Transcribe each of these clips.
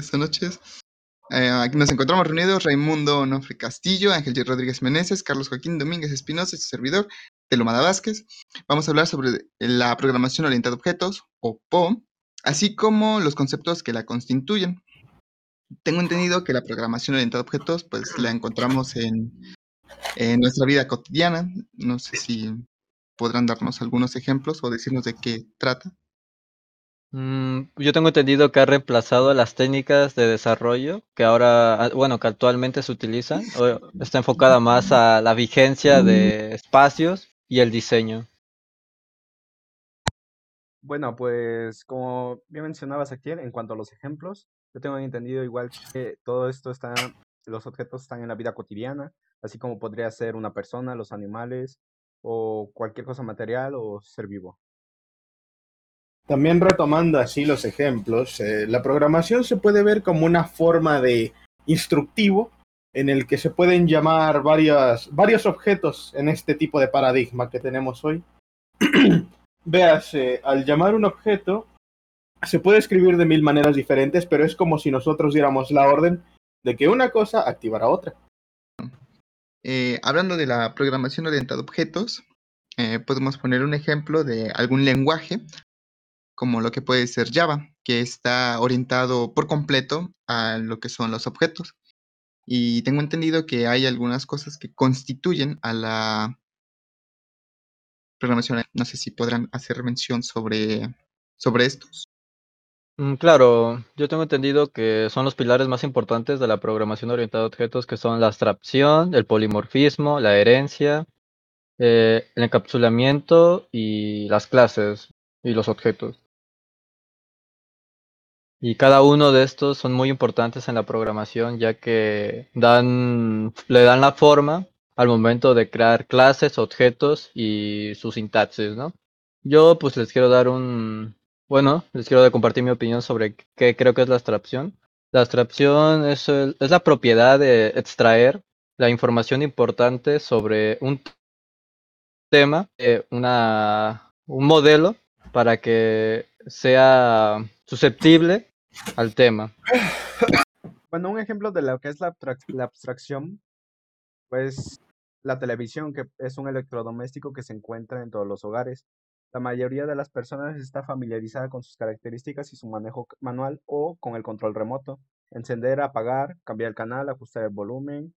Buenas noches. Eh, aquí nos encontramos reunidos Raimundo Onofre Castillo, Ángel J. Rodríguez Meneses, Carlos Joaquín Domínguez Espinosa y su servidor, Telomada Vázquez. Vamos a hablar sobre la programación orientada a objetos, o PO, así como los conceptos que la constituyen. Tengo entendido que la programación orientada a objetos, pues la encontramos en, en nuestra vida cotidiana. No sé si podrán darnos algunos ejemplos o decirnos de qué trata. Mm, yo tengo entendido que ha reemplazado las técnicas de desarrollo que ahora, ah, bueno, que actualmente se utilizan. o Está enfocada más a la vigencia de espacios y el diseño. Bueno, pues como bien mencionabas aquí, en cuanto a los ejemplos, yo tengo entendido igual que todo esto está, los objetos están en la vida cotidiana, así como podría ser una persona, los animales o cualquier cosa material o ser vivo. También retomando así los ejemplos, eh, la programación se puede ver como una forma de instructivo en el que se pueden llamar varios objetos en este tipo de paradigma que tenemos hoy. Véase, al llamar un objeto, se puede escribir de mil maneras diferentes, pero es como si nosotros diéramos la orden de que una cosa activara otra. Eh, hablando de la programación orientada a objetos, eh, podemos poner un ejemplo de algún lenguaje, como lo que puede ser Java, que está orientado por completo a lo que son los objetos. Y tengo entendido que hay algunas cosas que constituyen a la programación. No sé si podrán hacer mención sobre, sobre estos. Mm, Claro, yo tengo entendido que son los pilares más importantes de la programación orientada a objetos, que son la abstracción, el polimorfismo, la herencia, eh, el encapsulamiento y las clases y los objetos. Y cada uno de estos son muy importantes en la programación, ya que dan, le dan la forma al momento de crear clases, objetos y su sintaxis, ¿no? Yo pues les quiero dar un, bueno, les quiero compartir mi opinión sobre qué creo que es la abstracción. La abstracción es, es la propiedad de extraer la información importante sobre un tema, eh, una, un modelo, para que sea susceptible al tema. Bueno, un ejemplo de lo que es la, abstrac- la abstracción, pues la televisión, que es un electrodoméstico que se encuentra en todos los hogares. La mayoría de las personas está familiarizada con sus características y su manejo manual o con el control remoto. Encender, apagar, cambiar el canal, ajustar el volumen,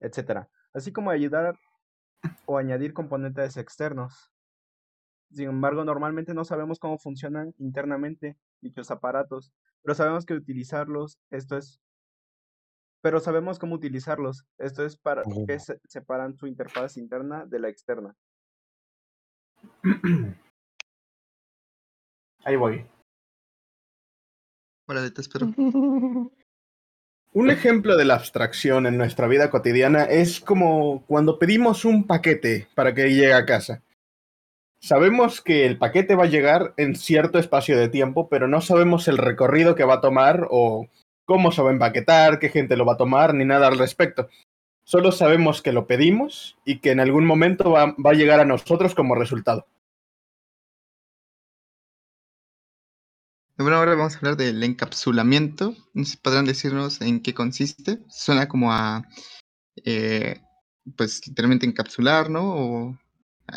etcétera. Así como ayudar o añadir componentes externos. Sin embargo, normalmente no sabemos cómo funcionan internamente dichos aparatos, pero sabemos que utilizarlos, esto es, pero sabemos cómo utilizarlos. Esto es para que se- separan su interfaz interna de la externa. Ahí voy. Órale, te espero. Un ejemplo de la abstracción en nuestra vida cotidiana es como cuando pedimos un paquete para que llegue a casa. Sabemos que el paquete va a llegar en cierto espacio de tiempo, pero no sabemos el recorrido que va a tomar o cómo se va a empaquetar, qué gente lo va a tomar, ni nada al respecto. Solo sabemos que lo pedimos y que en algún momento va, va a llegar a nosotros como resultado. Bueno, ahora vamos a hablar del encapsulamiento. Podrán decirnos en qué consiste. Suena como a, eh, pues, literalmente encapsular, ¿no?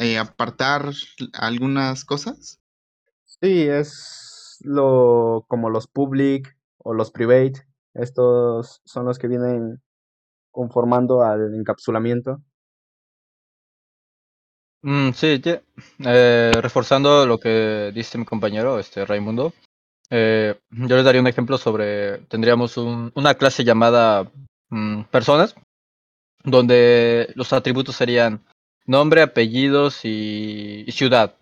Eh, apartar algunas cosas. Sí, es lo como los public o los private. Estos son los que vienen conformando al encapsulamiento. Mm, sí, eh, reforzando lo que dice mi compañero, este Raimundo, eh, yo les daría un ejemplo sobre, tendríamos un- una clase llamada mm, personas, donde los atributos serían nombre, apellidos y, y ciudad.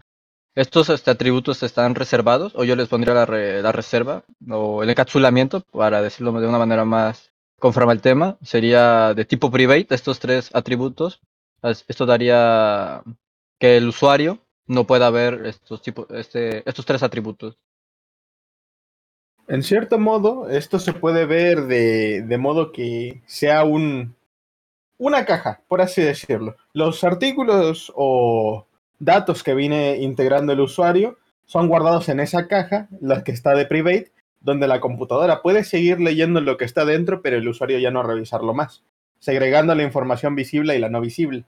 Estos este, atributos están reservados, o yo les pondría la, re- la reserva, o el encapsulamiento, para decirlo de una manera más conforme al tema, sería de tipo private, estos tres atributos. Esto daría que el usuario no pueda ver estos, tipos, este, estos tres atributos. En cierto modo, esto se puede ver de, de modo que sea un, una caja, por así decirlo. Los artículos o datos que viene integrando el usuario son guardados en esa caja, la que está de private, donde la computadora puede seguir leyendo lo que está dentro, pero el usuario ya no revisarlo más, segregando la información visible y la no visible.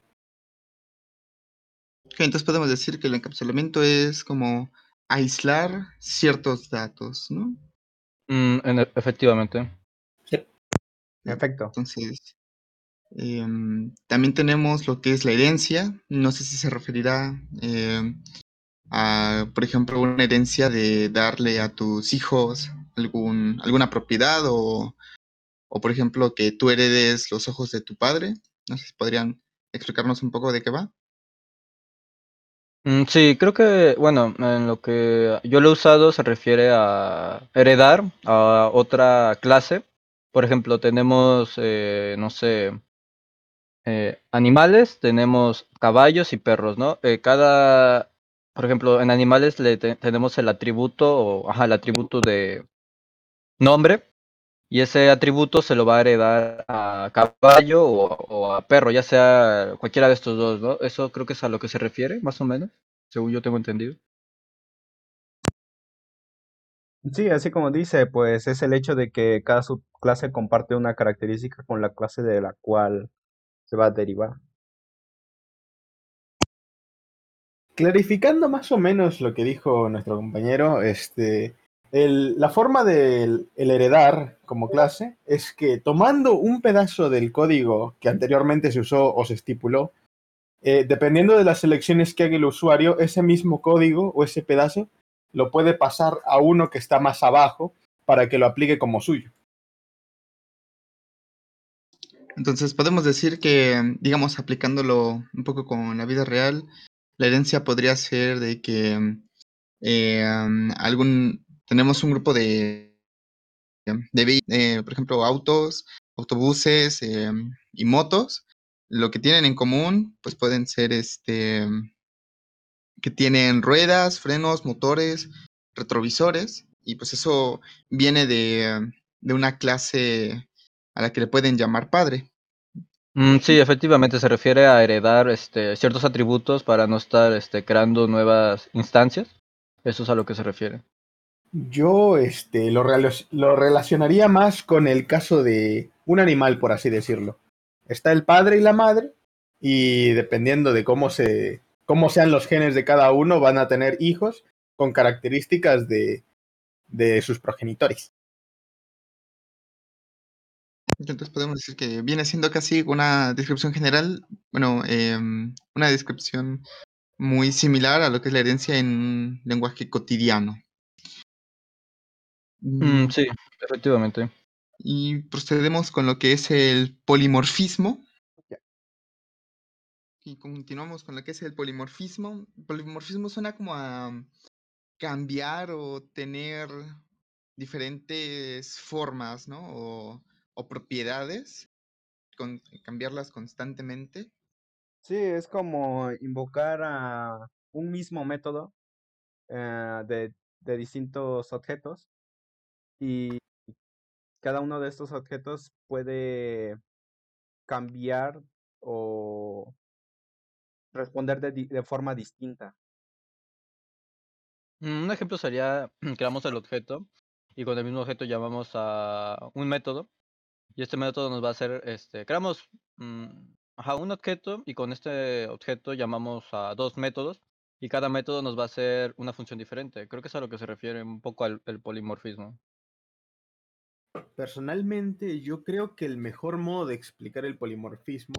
Ok, entonces podemos decir que el encapsulamiento es como aislar ciertos datos, ¿no? Mm, en e- efectivamente. En efecto. Entonces, em, también tenemos lo que es la herencia. No sé si se referirá em, a, por ejemplo, una herencia de darle a tus hijos algún, alguna propiedad o, o, por ejemplo, que tú heredes los ojos de tu padre. No sé si podrían explicarnos un poco de qué va. Mm, sí, creo que, bueno, en lo que yo lo he usado se refiere a heredar a otra clase. Por ejemplo, tenemos, eh, no sé, eh, animales, tenemos caballos y perros, ¿no? Eh, cada, por ejemplo, en animales le te- tenemos el atributo, o, ajá, el atributo de nombre, y ese atributo se lo va a heredar a caballo o, o a perro, ya sea cualquiera de estos dos, ¿no? Eso creo que es a lo que se refiere, más o menos, según yo tengo entendido. Sí, así como dice, pues es el hecho de que cada subclase comparte una característica con la clase de la cual se va a derivar. Clarificando más o menos lo que dijo nuestro compañero, este, el- la forma del el heredar como clase es que tomando un pedazo del código que anteriormente se usó o se estipuló, eh, dependiendo de las selecciones que haga el usuario, ese mismo código o ese pedazo lo puede pasar a uno que está más abajo para que lo aplique como suyo. Entonces podemos decir que, digamos, aplicándolo un poco con la vida real, la herencia podría ser de que eh, am, algún tenemos un grupo de, de vehi- eh, por ejemplo, autos, autobuses eh, y motos. Lo que tienen en común, pues pueden ser este que tienen ruedas, frenos, motores, retrovisores, y pues eso viene de, de una clase a la que le pueden llamar padre. Mm, sí, efectivamente se refiere a heredar este, ciertos atributos para no estar este, creando nuevas instancias. Eso es a lo que se refiere. Yo este, lo, rela- lo relacionaría más con el caso de un animal, por así decirlo. Está el padre y la madre, y dependiendo de cómo, se, cómo sean los genes de cada uno, van a tener hijos con características de, de sus progenitores. Entonces podemos decir que viene siendo casi una descripción general, bueno, em, una descripción muy similar a lo que es la herencia en un lenguaje cotidiano. Mm, Mm, sí, efectivamente. Y procedemos con lo que es el polimorfismo. Ya. Y continuamos con lo que es el polimorfismo. Polimorfismo suena como a cambiar o tener diferentes formas, ¿no? O, o propiedades, con, cambiarlas constantemente. Sí, es como invocar a un mismo método eh, de, de distintos objetos y cada uno de estos objetos puede cambiar o responder de, de forma distinta. Mm, Un ejemplo sería, creamos el objeto y con el mismo objeto llamamos a un método y este método nos va a hacer, este, creamos mm, ajá, un objeto y con este objeto llamamos a dos métodos y cada método nos va a hacer una función diferente. Creo que es a lo que se refiere un poco al el polimorfismo. Personalmente, yo creo que el mejor modo de explicar el polimorfismo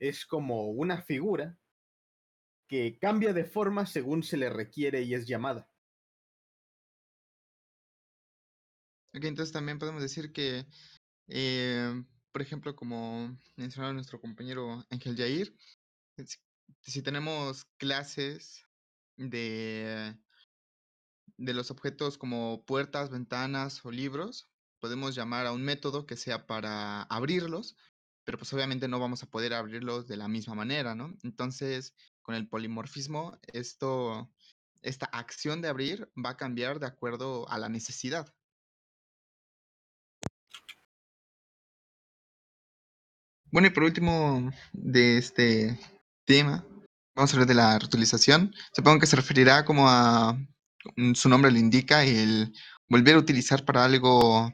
es como una figura que cambia de forma según se le requiere y es llamada. Ok, entonces también podemos decir que, eh, por ejemplo, como mencionaba nuestro compañero Ángel Yair, si, si tenemos clases de, de los objetos como puertas, ventanas o libros, podemos llamar a un método que sea para abrirlos, pero pues obviamente no vamos a poder abrirlos de la misma manera, ¿no? Entonces, con el polimorfismo, esto, esta acción de abrir va a cambiar de acuerdo a la necesidad. Bueno, y por último de este tema, vamos a hablar de la reutilización. Supongo que se referirá como a, mm, su nombre lo indica, el volver a utilizar para algo,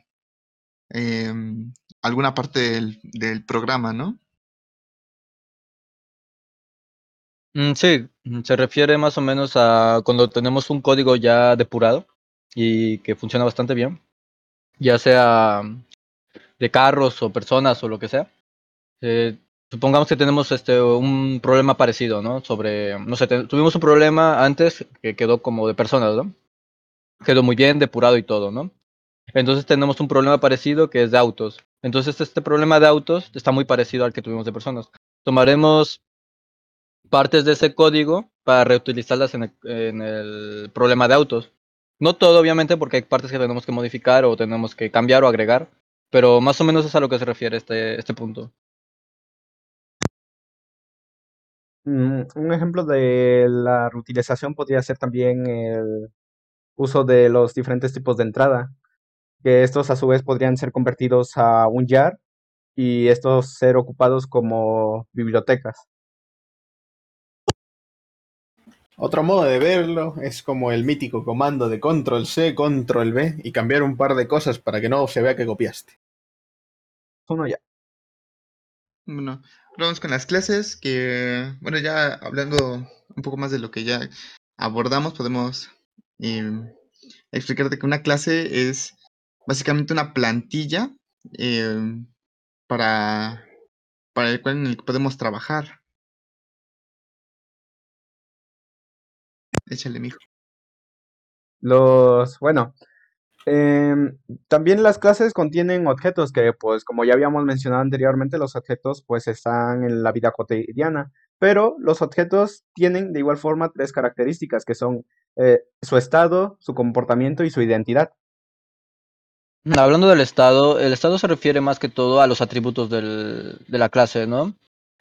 em, alguna parte del, programa, ¿no? Mm, sí, mm, se refiere más o menos a cuando tenemos un código ya depurado y que funciona bastante bien, ya sea de carros o personas o lo que sea. Eh, supongamos que tenemos este un problema parecido, ¿no? Sobre, no sé, tuvimos un problema antes que quedó como de personas, ¿no? Quedó muy bien depurado y todo, ¿no? Entonces tenemos un problema parecido que es de autos. Entonces este problema de autos está muy parecido al que tuvimos de personas. Tomaremos partes de ese código para reutilizarlas en el, en el problema de autos. No todo, obviamente, porque hay partes que tenemos que modificar o tenemos que cambiar o agregar, pero más o menos es a lo que se refiere este, este punto. Un ejemplo de la reutilización podría ser también el uso de los diferentes tipos de entrada, que estos a su vez podrían ser convertidos a un jar y estos ser ocupados como bibliotecas. Otro modo de verlo es como el mítico comando de control C, control V y cambiar un par de cosas para que no se vea que copiaste. Uno ya. Bueno, vamos con las clases, que, bueno, ya hablando un poco más de lo que ya abordamos, podemos em, explicarte que una clase es básicamente una plantilla em, para, para el cual en el que podemos trabajar. Échale, mijo. Los, bueno, em, también las clases contienen objetos que, pues, como ya habíamos mencionado anteriormente, los objetos, pues, están en la vida cotidiana, pero los objetos tienen de igual forma tres características, que son eh, su estado, su comportamiento y su identidad. Hablando del estado, el estado se refiere más que todo a los atributos de la clase, ¿no?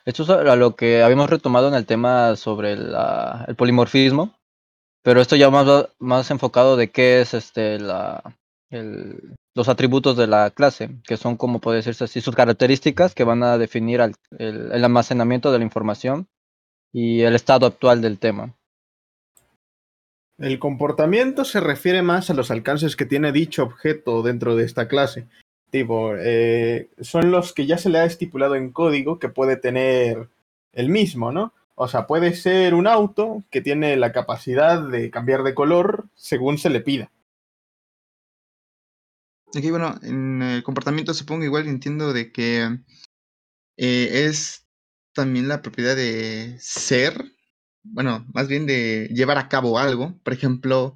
Esto es a lo que habíamos retomado en el tema sobre el polimorfismo, pero esto ya más, más enfocado de qué es este la, el- los atributos de la clase, que son como puede decirse así, sus características que van a definir el, el almacenamiento de la información y el estado actual del tema. El comportamiento se refiere más a los alcances que tiene dicho objeto dentro de esta clase. Tipo, eh, son los que ya se le ha estipulado en código que puede tener el mismo, ¿no? O sea, puede ser un auto que tiene la capacidad de cambiar de color según se le pida. Aquí, bueno, en el comportamiento supongo igual entiendo de que eh, es también la propiedad de ser, bueno, más bien de llevar a cabo algo. Por ejemplo,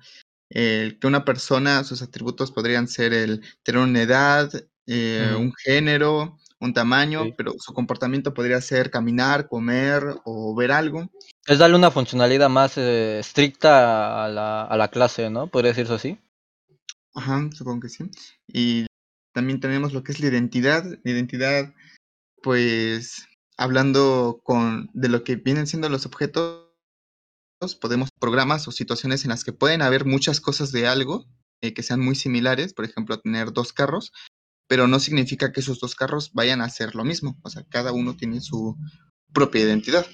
que una persona, sus atributos podrían ser el tener una edad, eh, un género, un tamaño, Sí. pero su comportamiento podría ser caminar, comer o ver algo. Es darle una funcionalidad más eh, estricta a la, a la clase, ¿no? Podría decirse así. Ajá, supongo que sí. Y también tenemos lo que es la identidad. La identidad, pues, hablando con de lo que vienen siendo los objetos, podemos programas o situaciones en las que pueden haber muchas cosas de algo eh, que sean muy similares, por ejemplo, tener dos carros, pero no significa que esos dos carros vayan a ser lo mismo. O sea, cada uno tiene su propia identidad.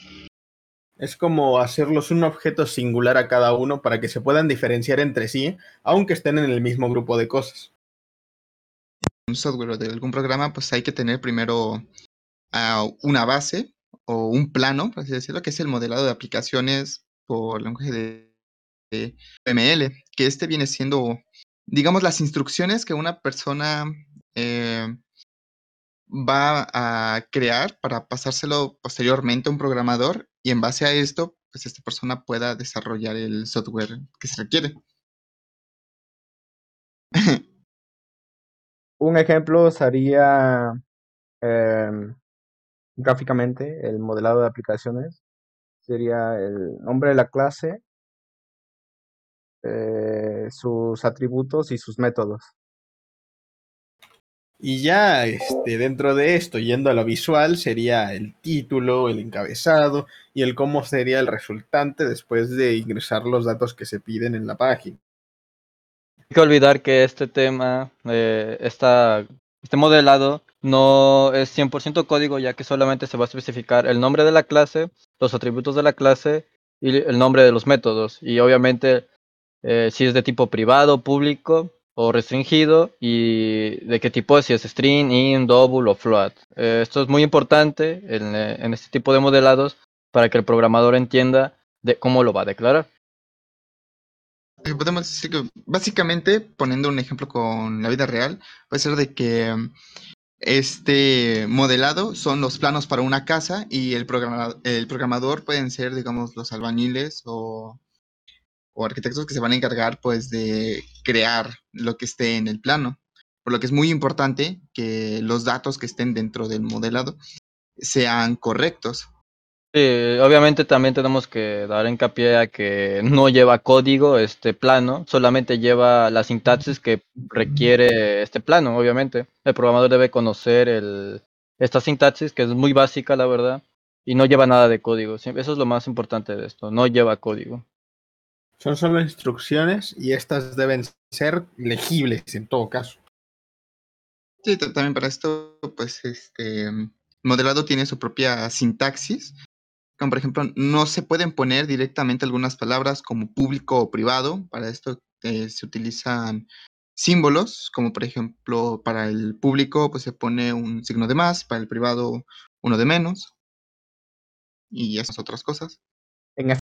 Es como hacerlos un objeto singular a cada uno para que se puedan diferenciar entre sí, aunque estén en el mismo grupo de cosas. un software o de algún programa, pues hay que tener primero ah, una base o un plano, por así decirlo, que es el modelado de aplicaciones por lenguaje de, de ML, que este viene siendo, digamos, las instrucciones que una persona eh, va a crear para pasárselo posteriormente a un programador y en base a esto, pues esta persona pueda desarrollar el software que se requiere. Un ejemplo sería em, gráficamente el modelado de aplicaciones. Sería el nombre de la clase, eh, sus atributos y sus métodos. Y ya este, dentro de esto, yendo a lo visual, sería el título, el encabezado y el cómo sería el resultante después de ingresar los datos que se piden en la página. Hay que olvidar que este tema, eh, esta, este modelado, no es 100% código, ya que solamente se va a especificar el nombre de la clase, los atributos de la clase y el nombre de los métodos. Y obviamente, eh, si es de tipo privado, público, o restringido y de qué tipo si es string, in, double o float. Eh, esto es muy importante en, eh, en este tipo de modelados para que el programador entienda de cómo lo va a declarar. Podemos decir que básicamente, poniendo un ejemplo con la vida real, puede ser de que este modelado son los planos para una casa y el, el programador pueden ser, digamos, los albañiles o, o arquitectos que se van a encargar, pues, de crear lo que esté en el plano. Por lo que es muy importante que los datos que estén dentro del modelado sean correctos. Sí, obviamente también tenemos que dar hincapié a que no lleva código este plano, solamente lleva la sintaxis que requiere este plano, obviamente. El programador debe conocer el, esta sintaxis, que es muy básica, la verdad, y no lleva nada de código. Eso es lo más importante de esto, no lleva código. Son solo instrucciones y estas deben ser legibles en todo caso. Sí, ta- también para esto, pues, este modelado tiene su propia sintaxis. Como por ejemplo, no se pueden poner directamente algunas palabras como público o privado. Para esto eh, se utilizan símbolos, como por ejemplo, para el público, pues se pone un signo de más, para el privado uno de menos. Y esas otras cosas.